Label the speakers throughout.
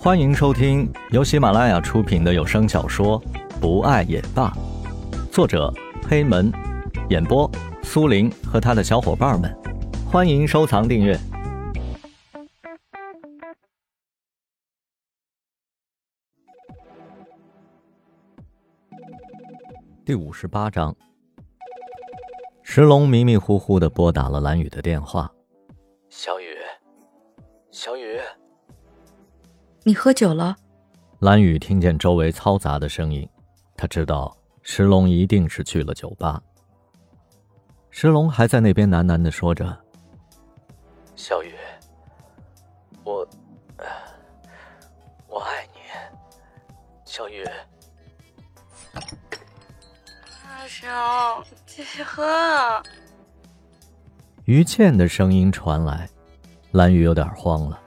Speaker 1: 欢迎收听由喜马拉雅出品的有声小说《不爱也罢》，作者黑门，演播苏林和他的小伙伴们。欢迎收藏订阅。第五十八章，石龙迷迷糊糊的拨打了蓝雨的电话。
Speaker 2: 小雨，小雨。
Speaker 3: 你喝酒了？
Speaker 1: 蓝雨听见周围嘈杂的声音，他知道石龙一定是去了酒吧。石龙还在那边喃喃的说着：“
Speaker 2: 小雨，我，我爱你，小雨。”
Speaker 3: 阿雄，继续喝。
Speaker 1: 于倩的声音传来，蓝雨有点慌了，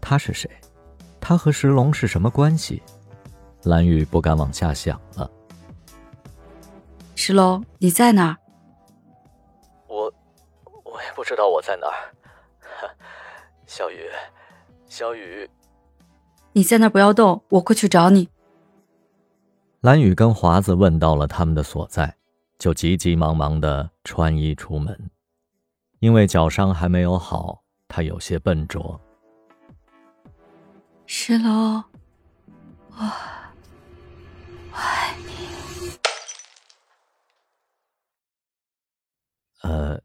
Speaker 1: 她是谁？他和石龙是什么关系？蓝雨不敢往下想了。
Speaker 3: 石龙，你在哪？
Speaker 2: 我，我也不知道我在哪儿。小雨，小雨，
Speaker 3: 你在那不要动，我过去找你。
Speaker 1: 蓝雨跟华子问到了他们的所在，就急急忙忙的穿衣出门。因为脚伤还没有好，他有些笨拙。
Speaker 3: 石龙，我我爱你。
Speaker 1: 呃，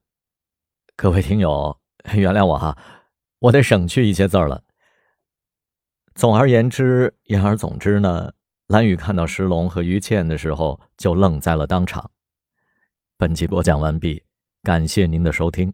Speaker 1: 各位听友，原谅我哈，我得省去一些字儿了。总而言之，言而总之呢，蓝雨看到石龙和于倩的时候，就愣在了当场。本集播讲完毕，感谢您的收听。